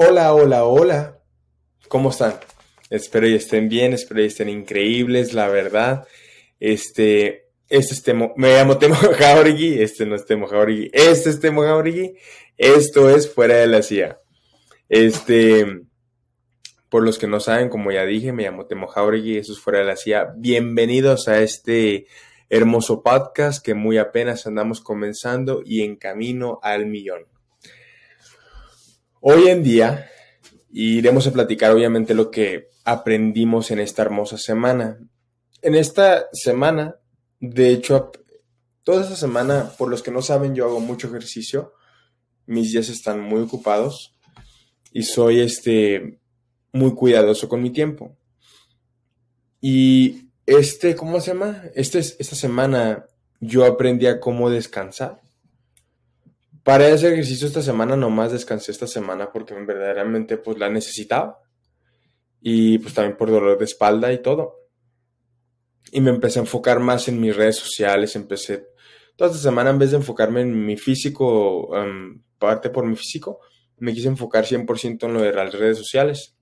Hola, hola, hola. ¿Cómo están? Espero y estén bien, espero y estén increíbles, la verdad. Este, este es Temo, me llamo Temo Jauregui, este no es Temo Jauregui, este es Temo Jauregui, esto es Fuera de la CIA. Este, por los que no saben, como ya dije, me llamo Temo Jauregui, eso es Fuera de la CIA. Bienvenidos a este hermoso podcast que muy apenas andamos comenzando y en camino al millón. Hoy en día iremos a platicar obviamente lo que aprendimos en esta hermosa semana. En esta semana, de hecho, toda esta semana, por los que no saben, yo hago mucho ejercicio. Mis días están muy ocupados y soy este muy cuidadoso con mi tiempo. Y este, ¿cómo se llama? Este, esta semana yo aprendí a cómo descansar. Para ese ejercicio esta semana nomás descansé esta semana porque verdaderamente pues la necesitaba. Y pues también por dolor de espalda y todo. Y me empecé a enfocar más en mis redes sociales, empecé toda esta semana en vez de enfocarme en mi físico, um, parte por mi físico, me quise enfocar 100% en lo de las redes sociales.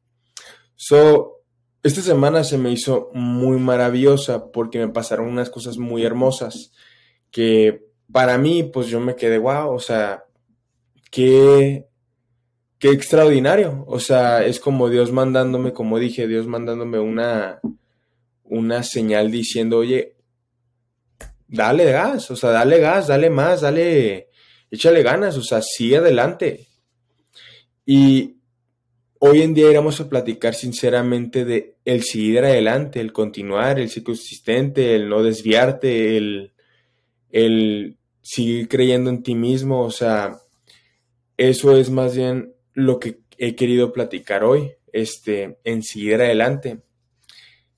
So, esta semana se me hizo muy maravillosa porque me pasaron unas cosas muy hermosas que para mí, pues yo me quedé, wow, o sea, qué, qué extraordinario. O sea, es como Dios mandándome, como dije, Dios mandándome una, una señal diciendo, oye, dale gas, o sea, dale gas, dale más, dale, échale ganas, o sea, sigue adelante. Y hoy en día íbamos a platicar sinceramente de el seguir adelante, el continuar, el ser consistente, el no desviarte, el, el seguir creyendo en ti mismo, o sea, eso es más bien lo que he querido platicar hoy, este, en seguir adelante,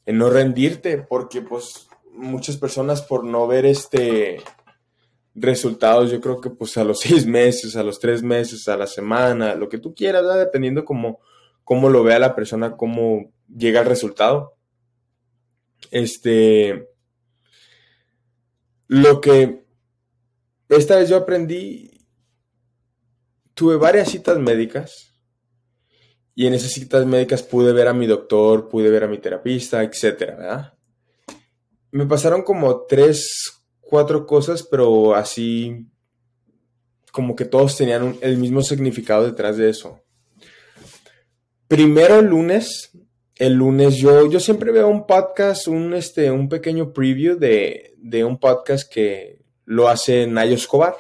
en no rendirte, porque pues muchas personas por no ver este resultados, yo creo que pues a los seis meses, a los tres meses, a la semana, lo que tú quieras, dependiendo cómo, cómo lo vea la persona, cómo llega el resultado. Este, lo que esta vez yo aprendí, tuve varias citas médicas y en esas citas médicas pude ver a mi doctor, pude ver a mi terapista, etcétera, Me pasaron como tres, cuatro cosas, pero así como que todos tenían el mismo significado detrás de eso. Primero el lunes el lunes yo, yo siempre veo un podcast, un, este, un pequeño preview de, de un podcast que lo hace Nayo Escobar.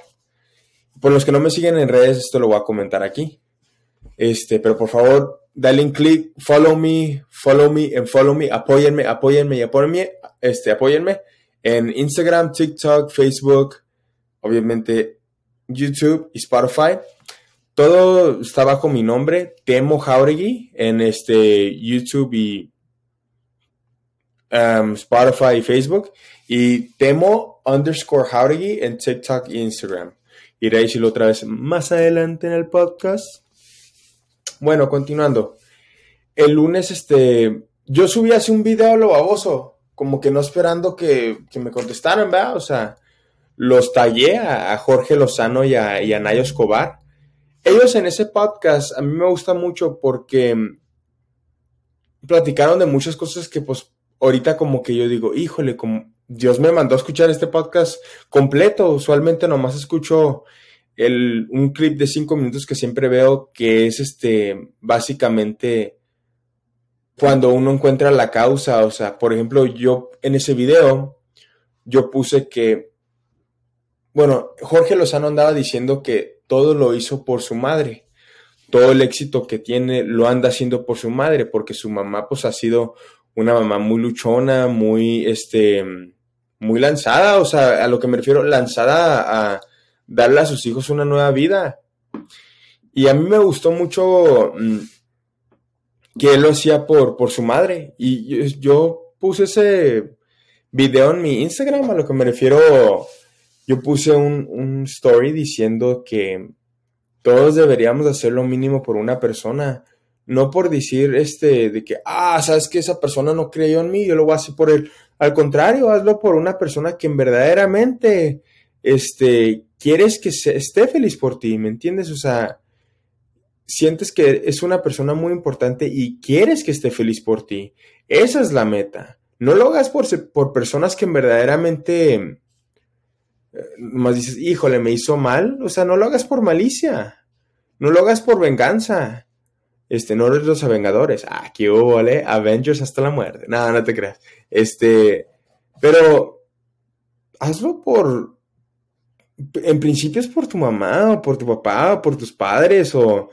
Por los que no me siguen en redes, esto lo voy a comentar aquí. Este, pero por favor, dale un clic, follow me, follow me, and follow me, apóyenme, apóyenme y apóyenme, este, apóyenme en Instagram, TikTok, Facebook, obviamente YouTube y Spotify. Todo está bajo mi nombre, Temo Jauregui, en este YouTube y um, Spotify y Facebook. Y Temo underscore Jauregui en TikTok e Instagram. Iré a decirlo otra vez más adelante en el podcast. Bueno, continuando. El lunes, este, yo subí hace un video a lo baboso, como que no esperando que, me contestaran, ¿verdad? O sea, los tallé a, Jorge Lozano y a, y a Nayo Escobar ellos en ese podcast a mí me gusta mucho porque platicaron de muchas cosas que pues ahorita como que yo digo, híjole, como Dios me mandó a escuchar este podcast completo. Usualmente nomás escucho el, un clip de cinco minutos que siempre veo que es este básicamente cuando uno encuentra la causa. O sea, por ejemplo, yo en ese video yo puse que, bueno, Jorge Lozano andaba diciendo que todo lo hizo por su madre. Todo el éxito que tiene lo anda haciendo por su madre, porque su mamá pues ha sido una mamá muy luchona, muy, este, muy lanzada, o sea, a lo que me refiero, lanzada a darle a sus hijos una nueva vida. Y a mí me gustó mucho mm, que él lo hacía por, por su madre. Y yo, puse ese video en mi Instagram, a lo que me refiero, yo puse un, story diciendo que todos deberíamos hacer lo mínimo por una persona. No por decir este de que, ah, sabes que esa persona no creyó en mí, yo lo voy a hacer por él. Al contrario, hazlo por una persona que verdaderamente este, quieres que esté feliz por ti, ¿me entiendes? O sea, sientes que es una persona muy importante y quieres que esté feliz por ti. Esa es la meta. No lo hagas por, por personas que verdaderamente más dices, híjole, me hizo mal. O sea, no lo hagas por malicia. No lo hagas por venganza. Este, no eres los Avengadores. Ah, qué vale. Avengers hasta la muerte. No, no te creas. Este, pero hazlo por, en principio es por tu mamá, o por tu papá, o por tus padres, o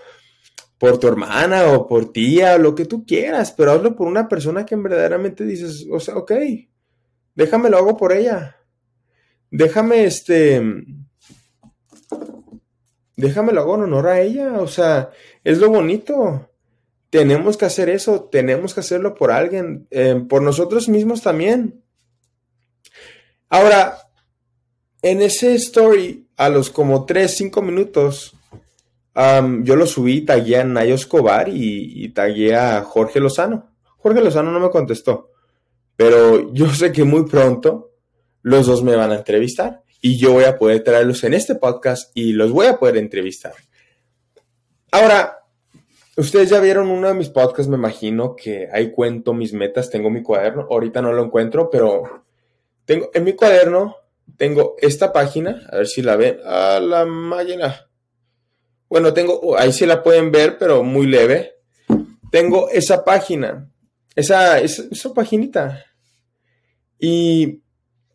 por tu hermana, o por tía, o lo que tú quieras, pero hazlo por una persona que verdaderamente dices, o sea, ok, déjame lo hago por ella. Déjame, este, déjame lo hago en honor a ella, o sea, es lo bonito. Tenemos que hacer eso, tenemos que hacerlo por alguien, eh, por nosotros mismos también. Ahora, en ese story, a los como 3, 5 minutos, yo lo subí, tagué a Nayo Escobar y, y tagué a Jorge Lozano. Jorge Lozano no me contestó, pero yo sé que muy pronto los dos me van a entrevistar y yo voy a poder traerlos en este podcast y los voy a poder entrevistar. Ahora, ustedes ya vieron uno de mis podcasts, me imagino que ahí cuento mis metas, tengo mi cuaderno, ahorita no lo encuentro, pero tengo en mi cuaderno tengo esta página, a ver si la ven, a la máquina. Bueno, tengo, oh, ahí sí la pueden ver, pero muy leve. Tengo esa página, esa, esa, esa paginita. Y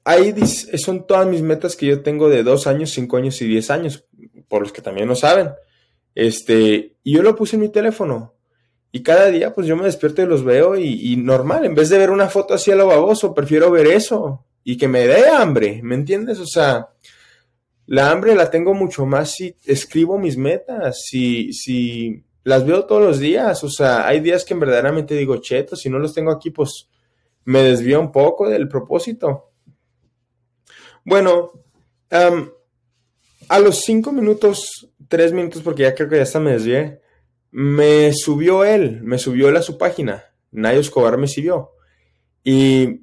ahí son todas mis metas que yo tengo de dos años, cinco años y diez años, por los que también lo saben. Este, y yo lo puse en mi teléfono. Y cada día, pues yo me despierto y los veo y, normal, en vez de ver una foto así a lo baboso, prefiero ver eso y que me dé hambre, ¿me entiendes? O sea, la hambre la tengo mucho más si escribo mis metas, si, si las veo todos los días, o sea, hay días que verdaderamente digo, cheto, si no los tengo aquí, pues me desvío un poco del propósito. Bueno, a los cinco minutos, tres minutos, porque ya creo que ya hasta me desvié, me subió él, me subió él a su página. Nayo Escobar me siguió. Y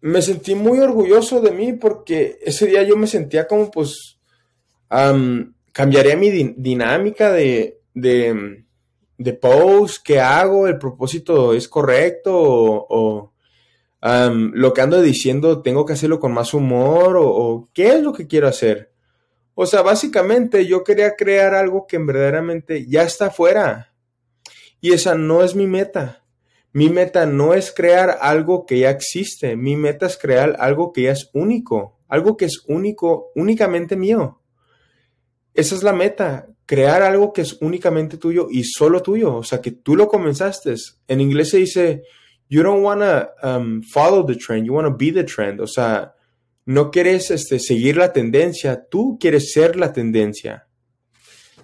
me sentí muy orgulloso de mí porque ese día yo me sentía como pues cambiaría mi dinámica de, de, de, post que hago, el propósito es correcto o, lo que ando diciendo tengo que hacerlo con más humor o, o, qué es lo que quiero hacer. O sea, básicamente yo quería crear algo que verdaderamente ya está afuera y esa no es mi meta. Mi meta no es crear algo que ya existe, mi meta es crear algo que ya es único, algo que es único, únicamente mío. Esa es la meta, crear algo que es únicamente tuyo y solo tuyo, o sea, que tú lo comenzaste. En inglés se dice, you don't want to um, follow the trend, you want to be the trend, o sea, no quieres este, seguir la tendencia, tú quieres ser la tendencia.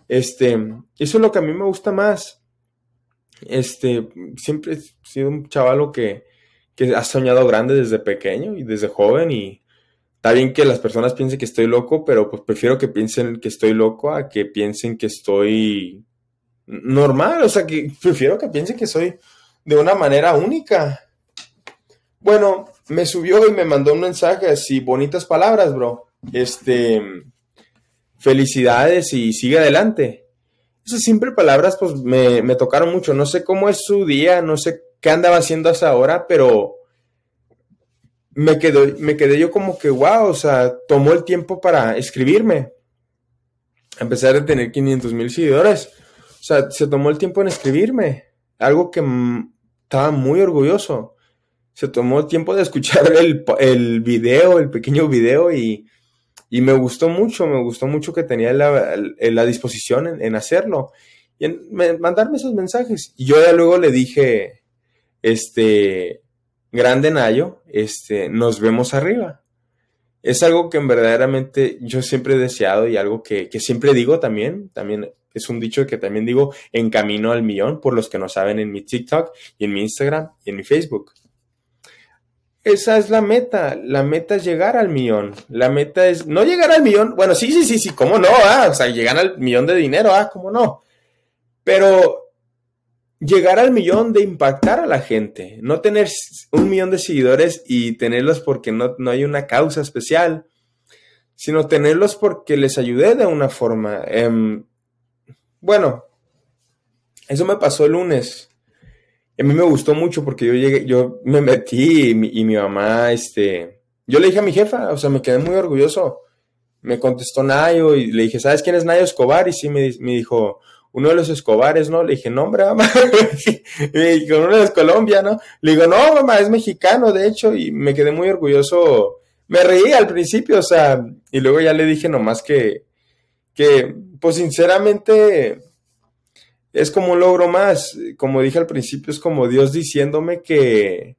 Este, eso es lo que a mí me gusta más. Este, siempre he sido un chavalo que, que ha soñado grande desde pequeño y desde joven y está bien que las personas piensen que estoy loco, pero pues prefiero que piensen que estoy loco a que piensen que estoy normal, o sea, que prefiero que piensen que soy de una manera única. Bueno, me subió y me mandó un mensaje así, bonitas palabras, bro. Este, felicidades y sigue adelante esas simples palabras pues me, me, tocaron mucho. No sé cómo es su día, no sé qué andaba haciendo hasta ahora, pero me, quedó, me quedé yo como que, wow, o sea, tomó el tiempo para escribirme. A pesar de tener 500 mil seguidores. O sea, se tomó el tiempo en escribirme. Algo que estaba muy orgulloso. Se tomó tiempo de escuchar el, el video, el pequeño video y y me gustó mucho, me gustó mucho que tenía la, la disposición en, hacerlo y en mandarme esos mensajes. Y yo ya luego le dije, este, grande Nayo, este, nos vemos arriba. Es algo que verdaderamente yo siempre he deseado y algo que, que siempre digo también, también es un dicho que también digo en camino al millón, por los que no saben en mi TikTok y en mi Instagram y en mi Facebook. Esa es la meta. La meta es llegar al millón. La meta es no llegar al millón. Bueno, sí, sí, sí, sí, cómo no, ah, o sea, llegar al millón de dinero, ah, cómo no. Pero llegar al millón de impactar a la gente, no tener un millón de seguidores y tenerlos porque no, no hay una causa especial, sino tenerlos porque les ayudé de una forma. Em, bueno, Eso me pasó el lunes. a mí me gustó mucho porque yo llegué, yo me metí y mi, mamá, este, yo le dije a mi jefa, o sea, me quedé muy orgulloso. Me contestó Nayo y le dije, ¿sabes quién es Nayo Escobar? Y sí, me, me dijo, uno de los Escobares, ¿no? Le dije, no, hombre, mamá. me dijo, uno de Colombia, ¿no? Le digo, no, mamá, es mexicano, de hecho, y me quedé muy orgulloso. Me reí al principio, o sea, y luego ya le dije nomás que, que, pues sinceramente, es como un logro más. Como dije al principio, es como Dios diciéndome que,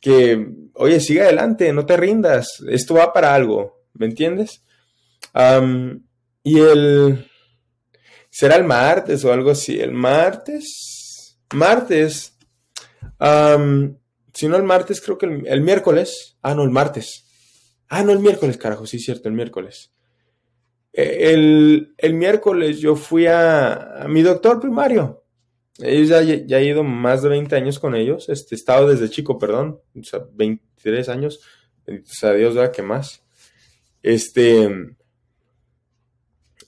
que, oye, sigue adelante, no te rindas, esto va para algo, ¿me entiendes? y el, será el martes o algo así, el martes, martes, si no el martes, creo que el, miércoles, ah, no, el martes, ah, no, el miércoles, carajo, sí, cierto, el miércoles. E, el, miércoles yo fui a, mi doctor primario. Ellos ya, ya, he ido más de 20 años con ellos. Este, he estado desde chico, perdón. O sea, 23 años. O sea, Dios, ¿verdad? ¿Qué más? Este.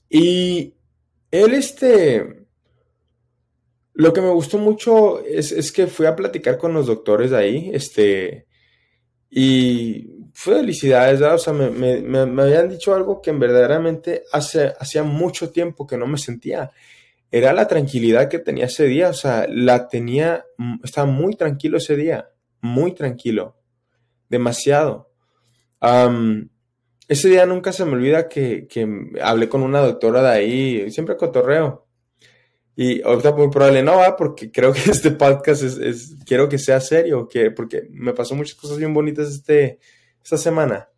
Y él, este, lo que me gustó mucho es, que fui a platicar con los doctores ahí, este, y felicidades, o sea, me, habían dicho algo que en verdaderamente hace, hacía mucho tiempo que no me sentía. Era la tranquilidad que tenía ese día, o sea, la tenía, estaba muy tranquilo ese día, muy tranquilo, demasiado. Ese día nunca se me olvida que, hablé con una doctora de ahí, siempre cotorreo. Y ahorita muy probable no va, porque creo que este podcast es, quiero que sea serio, que, porque me pasó muchas cosas bien bonitas este, esta semana.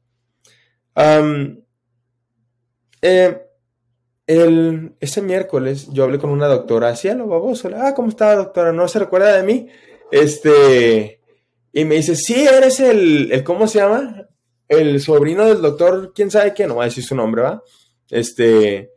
Eh, el, ese miércoles yo hablé con una doctora, así a lo baboso, ah, ¿cómo está doctora? ¿No se recuerda de mí? Este, y me dice, sí, eres el, el ¿cómo se llama? el sobrino del doctor, quién sabe qué, no voy a decir su nombre, ¿va? Este,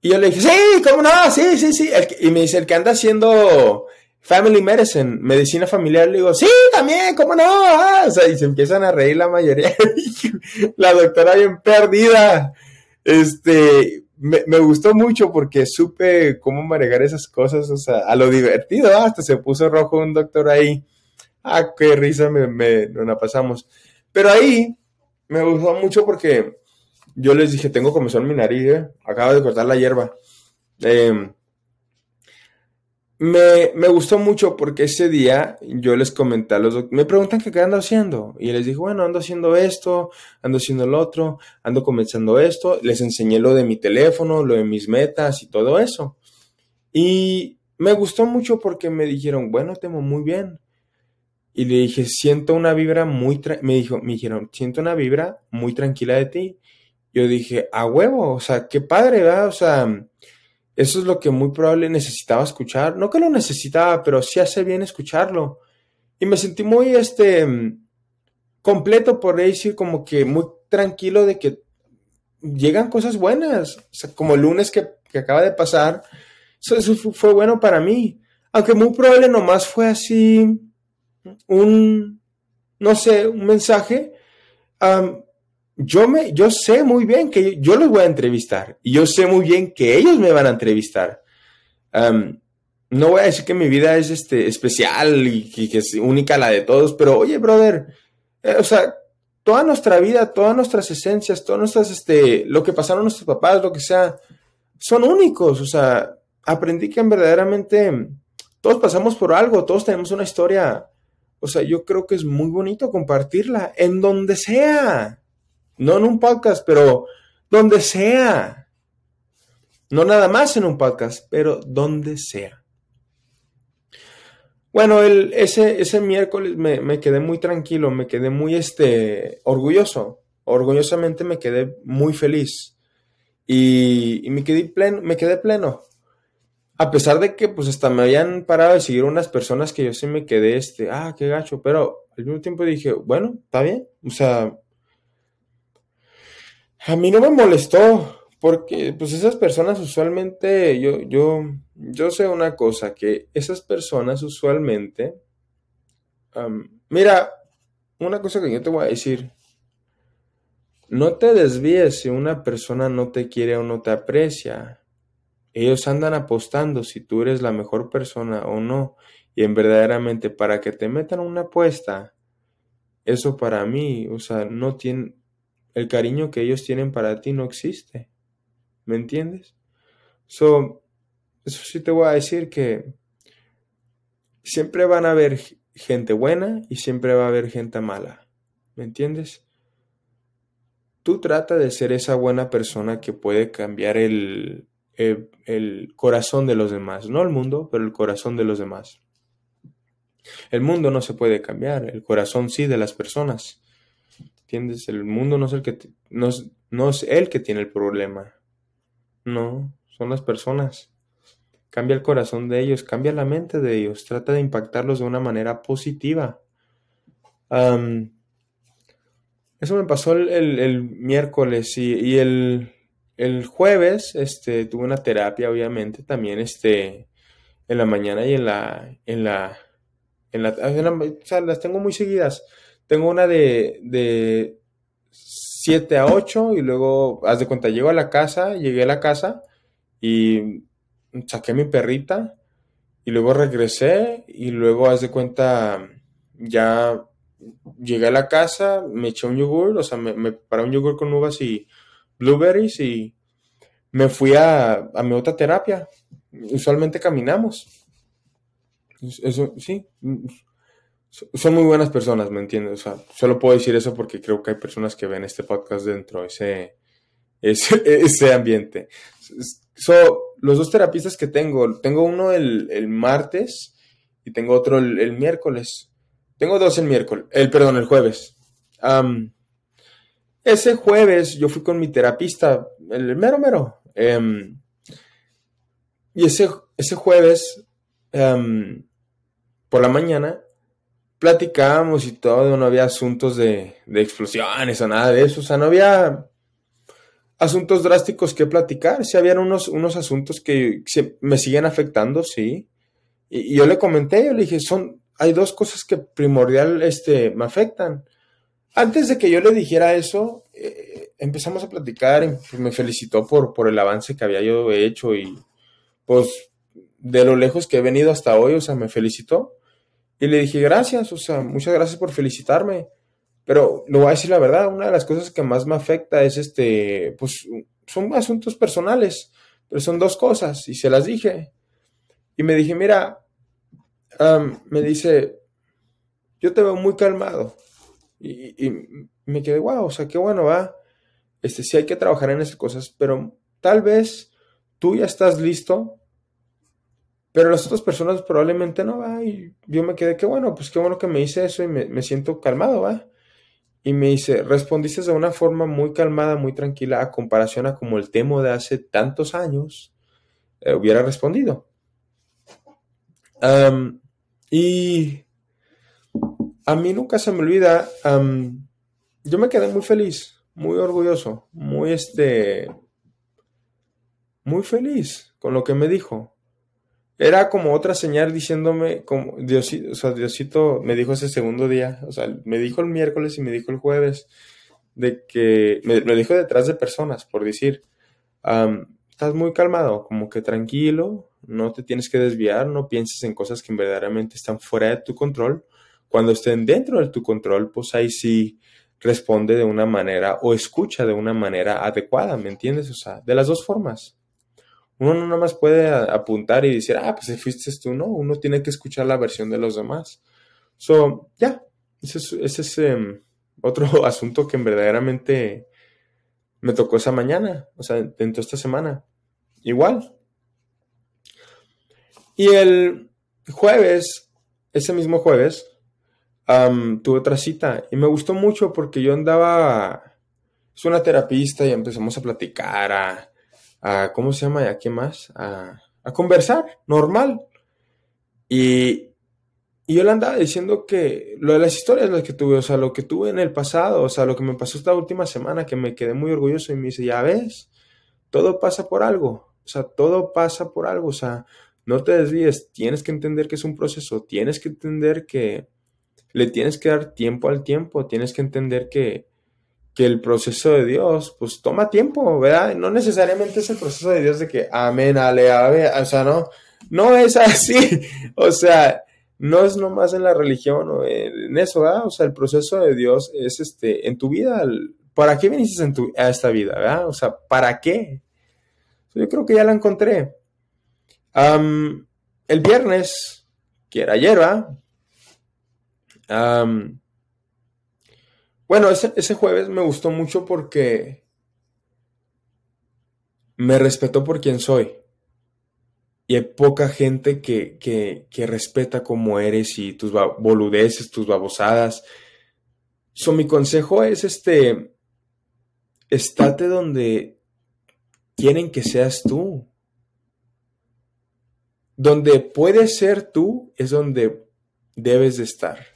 y yo le dije, sí, ¿cómo no? Sí, sí, sí. y me dice, el que anda haciendo Family Medicine, medicina familiar, le digo, sí, también, ¿cómo no? Ah, o sea, y se empiezan a reír la mayoría. la doctora bien perdida. Este, me, me, gustó mucho porque supe cómo manejar esas cosas, o sea, a lo divertido, hasta se puso rojo un doctor ahí. Ah, qué risa me, me, nos la pasamos. Pero ahí me gustó mucho porque yo les dije, tengo comezón en mi nariz, ¿eh? acabo de cortar la hierba. Em, me, gustó mucho porque ese día yo les comenté a los me preguntan qué ando haciendo. Y les dije, bueno, ando haciendo esto, ando haciendo lo otro, ando comenzando esto. Les enseñé lo de mi teléfono, lo de mis metas y todo eso. Y me gustó mucho porque me dijeron, bueno, temo muy bien. Y le dije, siento una vibra muy, me dijo, me dijeron, siento una vibra muy tranquila de ti. Yo dije, a huevo, o sea, qué padre, ¿verdad? O sea, eso es lo que muy probable necesitaba escuchar. No que lo necesitaba, pero sí hace bien escucharlo. Y me sentí muy, este, completo, por decir, como que muy tranquilo de que llegan cosas buenas. O sea, como el lunes que, acaba de pasar, eso, eso, fue bueno para mí. Aunque muy probable nomás fue así un, no sé, un mensaje, yo, me, yo sé muy bien que yo los voy a entrevistar y yo sé muy bien que ellos me van a entrevistar. no voy a decir que mi vida es este, especial y, que es única la de todos, pero oye, brother, eh, o sea, toda nuestra vida, todas nuestras esencias, todas nuestras, este, lo que pasaron nuestros papás, lo que sea, son únicos. O sea, aprendí que verdaderamente todos pasamos por algo, todos tenemos una historia o sea, yo creo que es muy bonito compartirla en donde sea. No en un podcast, pero donde sea. No nada más en un podcast, pero donde sea. Bueno, el, ese, ese miércoles me, quedé muy tranquilo, me quedé muy este, orgulloso. Orgullosamente me quedé muy feliz. Y, y me, quedé pleno, me quedé pleno. A pesar de que pues hasta me habían parado de seguir unas personas que yo sí me quedé, este, ah, qué gacho, pero al mismo tiempo dije, bueno, está bien, o sea, a mí no me molestó, porque pues esas personas usualmente, yo, yo, yo sé una cosa, que esas personas usualmente, mira, una cosa que yo te voy a decir, no te desvíes si una persona no te quiere o no te aprecia ellos andan apostando si tú eres la mejor persona o no. Y en verdaderamente para que te metan una apuesta, eso para mí, o sea, no tiene, el cariño que ellos tienen para ti no existe. ¿Me entiendes? So, eso sí te voy a decir que siempre van a haber gente buena y siempre va a haber gente mala. ¿Me entiendes? Tú trata de ser esa buena persona que puede cambiar el, el, corazón de los demás. No el mundo, pero el corazón de los demás. El mundo no se puede cambiar, el corazón sí de las personas. ¿Entiendes? El mundo no es el que no, no es el que tiene el problema. No, son las personas. Cambia el corazón de ellos, cambia la mente de ellos, trata de impactarlos de una manera positiva. eso me pasó el, miércoles y, el, jueves este, tuve una terapia, obviamente, también este, en la mañana y en la, en la, en la, o sea, las tengo muy seguidas. Tengo una de, de 7 a 8 y luego, haz de cuenta, llego a la casa, llegué a la casa y saqué mi perrita y luego regresé y luego, haz de cuenta, ya llegué a la casa, me eché un yogur, o sea, me, me preparé un yogur con uvas y blueberries y me fui a, a mi otra terapia. Usualmente caminamos. Eso, sí, son muy buenas personas, ¿me entiendes? O sea, solo puedo decir eso porque creo que hay personas que ven este podcast dentro de ese, ese, ambiente. So, los dos terapistas que tengo, tengo uno el, martes y tengo otro el, miércoles. Tengo dos el miércoles, el perdón, el jueves. ese jueves yo fui con mi terapista, el mero mero. Em, y ese, ese jueves, em, por la mañana, platicábamos y todo, no había asuntos de, explosiones o nada de eso, o sea, no había asuntos drásticos que platicar, sí habían unos, unos asuntos que me siguen afectando, sí, y, yo le comenté, yo le dije, son, hay dos cosas que primordial este, me afectan. Antes de que yo le dijera eso, eh, empezamos a platicar, y me felicitó por, por el avance que había yo hecho y pues de lo lejos que he venido hasta hoy, o sea, me felicitó. Y le dije, gracias, o sea, muchas gracias por felicitarme. Pero lo voy a decir la verdad, una de las cosas que más me afecta es este, pues son asuntos personales, pero son dos cosas y se las dije. Y me dije, mira, me dice, yo te veo muy calmado. Y, me quedé, wow, o sea, qué bueno va. Este, sí hay que trabajar en esas cosas, pero tal vez tú ya estás listo pero las otras personas probablemente no, va. Y yo me quedé, qué bueno, pues qué bueno que me hice eso y me, siento calmado, va. Y me dice, respondiste de una forma muy calmada, muy tranquila, a comparación a como el temo de hace tantos años eh, hubiera respondido. y a mí nunca se me olvida, yo me quedé muy feliz, muy orgulloso, muy este, muy feliz con lo que me dijo. Era como otra señal diciéndome, como Diosito, o sea, Diosito me dijo ese segundo día, o sea, me dijo el miércoles y me dijo el jueves, de que, me, dijo detrás de personas, por decir, estás muy calmado, como que tranquilo, no te tienes que desviar, no pienses en cosas que verdaderamente están fuera de tu control. Cuando estén dentro de tu control, pues ahí sí responde de una manera o escucha de una manera adecuada, ¿me entiendes? O sea, de las dos formas. Uno no nada más puede apuntar y decir, ah, pues fuiste tú, no, uno tiene que escuchar la versión de los demás. So, ya, ese es, em, otro asunto que verdaderamente me tocó esa mañana, o sea, dentro de esta semana. Igual. Y el jueves, ese mismo jueves, tuve otra cita y me gustó mucho porque yo andaba, es una terapista y empezamos a platicar, a, ¿cómo se llama? ¿A qué más? A, conversar, normal. Y, y, yo le andaba diciendo que lo de las historias las que tuve, o sea, lo que tuve en el pasado, o sea, lo que me pasó esta última semana, que me quedé muy orgulloso y me dice, ya ves, todo pasa por algo, o sea, todo pasa por algo, o sea, no te desvíes, tienes que entender que es un proceso, tienes que entender que le tienes que dar tiempo al tiempo, tienes que entender que, que el proceso de Dios, pues toma tiempo, ¿verdad? No necesariamente es el proceso de Dios de que amén, ale, ave, o sea, no, no es así, o sea, no es nomás en la religión o en eso, ¿verdad? O sea, el proceso de Dios es este, en tu vida, ¿para qué viniste a esta vida, ¿verdad? O sea, ¿para qué? Yo creo que ya la encontré. el viernes, que era ayer, ¿verdad? Bueno, ese, jueves me gustó mucho porque me respetó por quien soy. Y hay poca gente que, que, respeta como eres y tus boludeces, tus babosadas. So, mi consejo es este, estate donde quieren que seas tú. Donde puedes ser tú es donde debes de estar.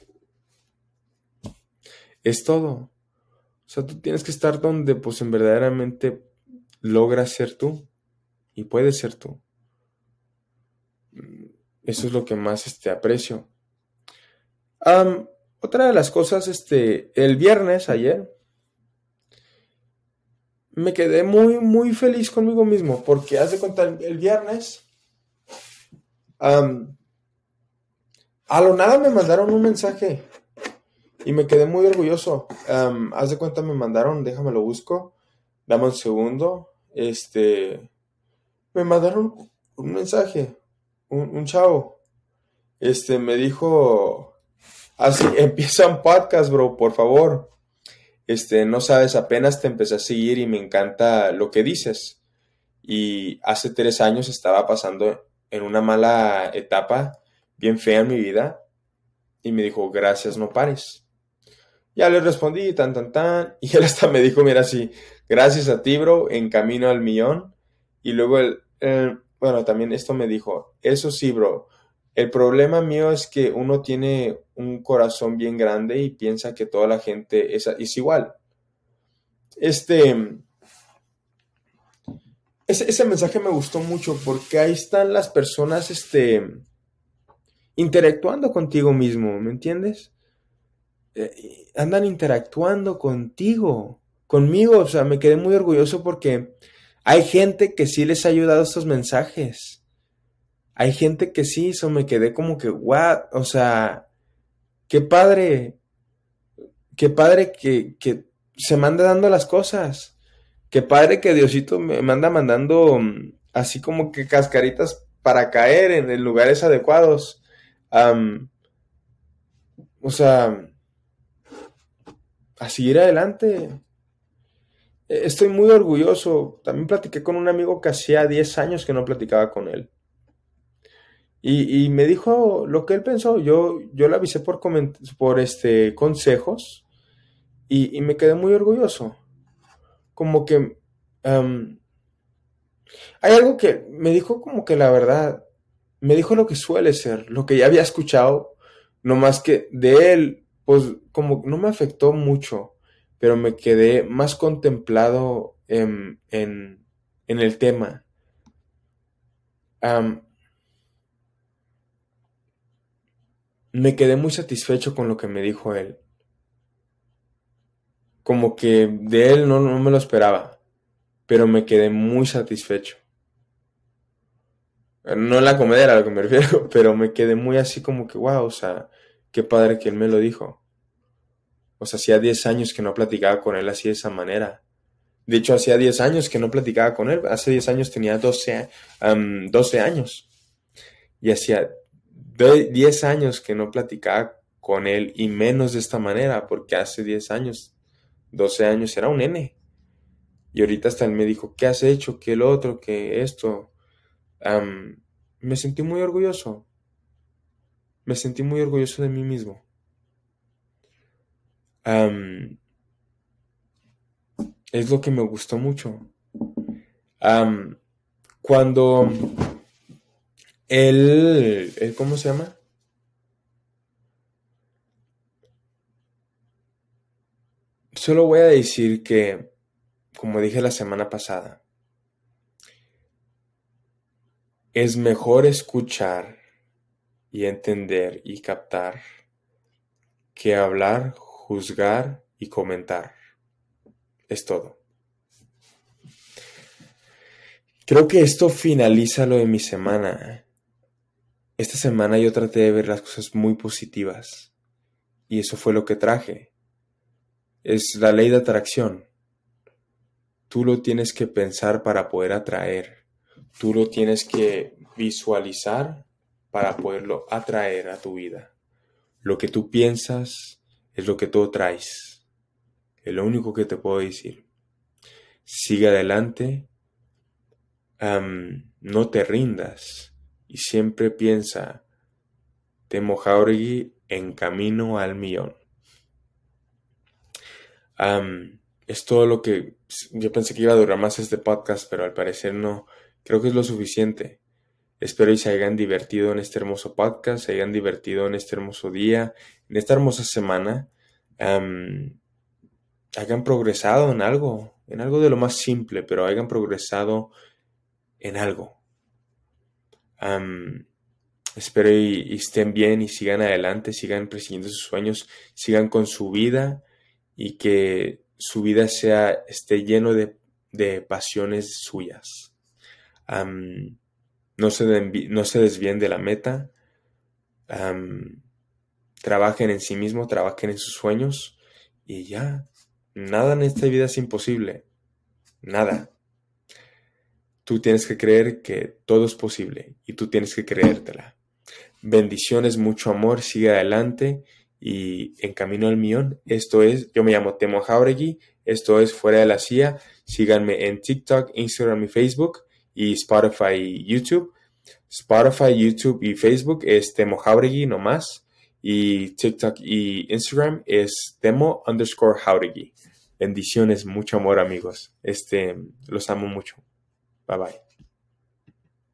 Es todo. O sea, tú tienes que estar donde pues en verdaderamente logras ser tú y puedes ser tú. Eso es lo que más este, aprecio. otra de las cosas, este, el viernes, ayer, me quedé muy, muy feliz conmigo mismo, porque haz de cuenta, el viernes, a lo nada me mandaron un mensaje y me quedé muy orgulloso. haz de cuenta, me mandaron, déjame lo busco, dame un segundo. Este, me mandaron un mensaje, un, chavo. Este, me dijo, así, empieza un podcast, bro, por favor. Este, no sabes, apenas te empecé a seguir y me encanta lo que dices. Y hace tres años estaba pasando en una mala etapa, bien fea en mi vida. Y me dijo, gracias, no pares. Ya le respondí, tan, tan, tan. Y él hasta me dijo, mira, sí, gracias a ti, bro, en camino al millón. Y luego él, bueno, también esto me dijo, eso sí, bro, el problema mío es que uno tiene un corazón bien grande y piensa que toda la gente es, es igual. Este, ese, ese, mensaje me gustó mucho porque ahí están las personas, este, interactuando contigo mismo, ¿me entiendes? Eh, andan interactuando contigo, conmigo. O sea, me quedé muy orgulloso porque hay gente que sí les ha ayudado estos mensajes. Hay gente que sí, eso me quedé como que, what, o sea, qué padre, qué padre que, que se manda dando las cosas. Qué padre que Diosito me manda mandando mm, así como que cascaritas para caer en, lugares adecuados. o sea, a seguir adelante. E, estoy muy orgulloso. También platiqué con un amigo que hacía 10 años que no platicaba con él. Y, me dijo lo que él pensó. Yo, yo le avisé por, por este, consejos y, me quedé muy orgulloso. Como que hay algo que me dijo como que la verdad, me dijo lo que suele ser, lo que ya había escuchado, no más que de él pues como no me afectó mucho, pero me quedé más contemplado en, el tema. me quedé muy satisfecho con lo que me dijo él. Como que de él no, no me lo esperaba, pero me quedé muy satisfecho. No en la comedia a lo que me refiero, pero me quedé muy así como que, wow, o sea, qué padre que él me lo dijo. O sea, hacía 10 años que no platicaba con él así de esa manera. De hecho, hacía 10 años que no platicaba con él. Hace 10 años tenía 12, 12 años. Y hacía 10 años que no platicaba con él y menos de esta manera, porque hace 10 años, 12 años era un nene. Y ahorita hasta él me dijo, ¿qué has hecho? ¿Qué el otro? ¿Qué esto? me sentí muy orgulloso. Me sentí muy orgulloso de mí mismo es lo que me gustó mucho. cuando él, ¿cómo se llama? Solo voy a decir que, como dije la semana pasada, es mejor escuchar y entender y captar que hablar juzgar y comentar. es todo. Creo que esto finaliza lo de mi semana. Esta semana yo traté de ver las cosas muy positivas y eso fue lo que traje. Es la ley de atracción. Tú lo tienes que pensar para poder atraer. Tú lo tienes que visualizar para poderlo atraer a tu vida. Lo que tú piensas es lo que tú traes. Es lo único que te puedo decir. Sigue adelante no te rindas y siempre piensa, Temo Jauregui en camino al millón. es todo lo que yo pensé que iba a durar más este podcast, pero al parecer no. Creo que es lo suficiente. Espero y se hayan divertido en este hermoso podcast, se hayan divertido en este hermoso día, en esta hermosa semana. hayan progresado en algo, en algo de lo más simple, pero hayan progresado en algo. espero y, estén bien y sigan adelante, sigan persiguiendo sus sueños, sigan con su vida y que su vida sea, esté lleno de, pasiones suyas. No, se no se desvíen de la meta. trabajen en sí mismo, trabajen en sus sueños y ya. Nada en esta vida es imposible. Nada. Tú tienes que creer que todo es posible y tú tienes que creértela. Bendiciones, mucho amor, sigue adelante y en camino al millón. Esto es, yo me llamo Temo Jauregui, esto es Fuera de la CIA. Síganme en TikTok, Instagram y Facebook y Spotify y YouTube. Spotify, YouTube y Facebook es Temo Jauregui nomás y TikTok y Instagram es Temo underscore Jauregui. Bendiciones, mucho amor amigos. Este, los amo mucho. Bye bye.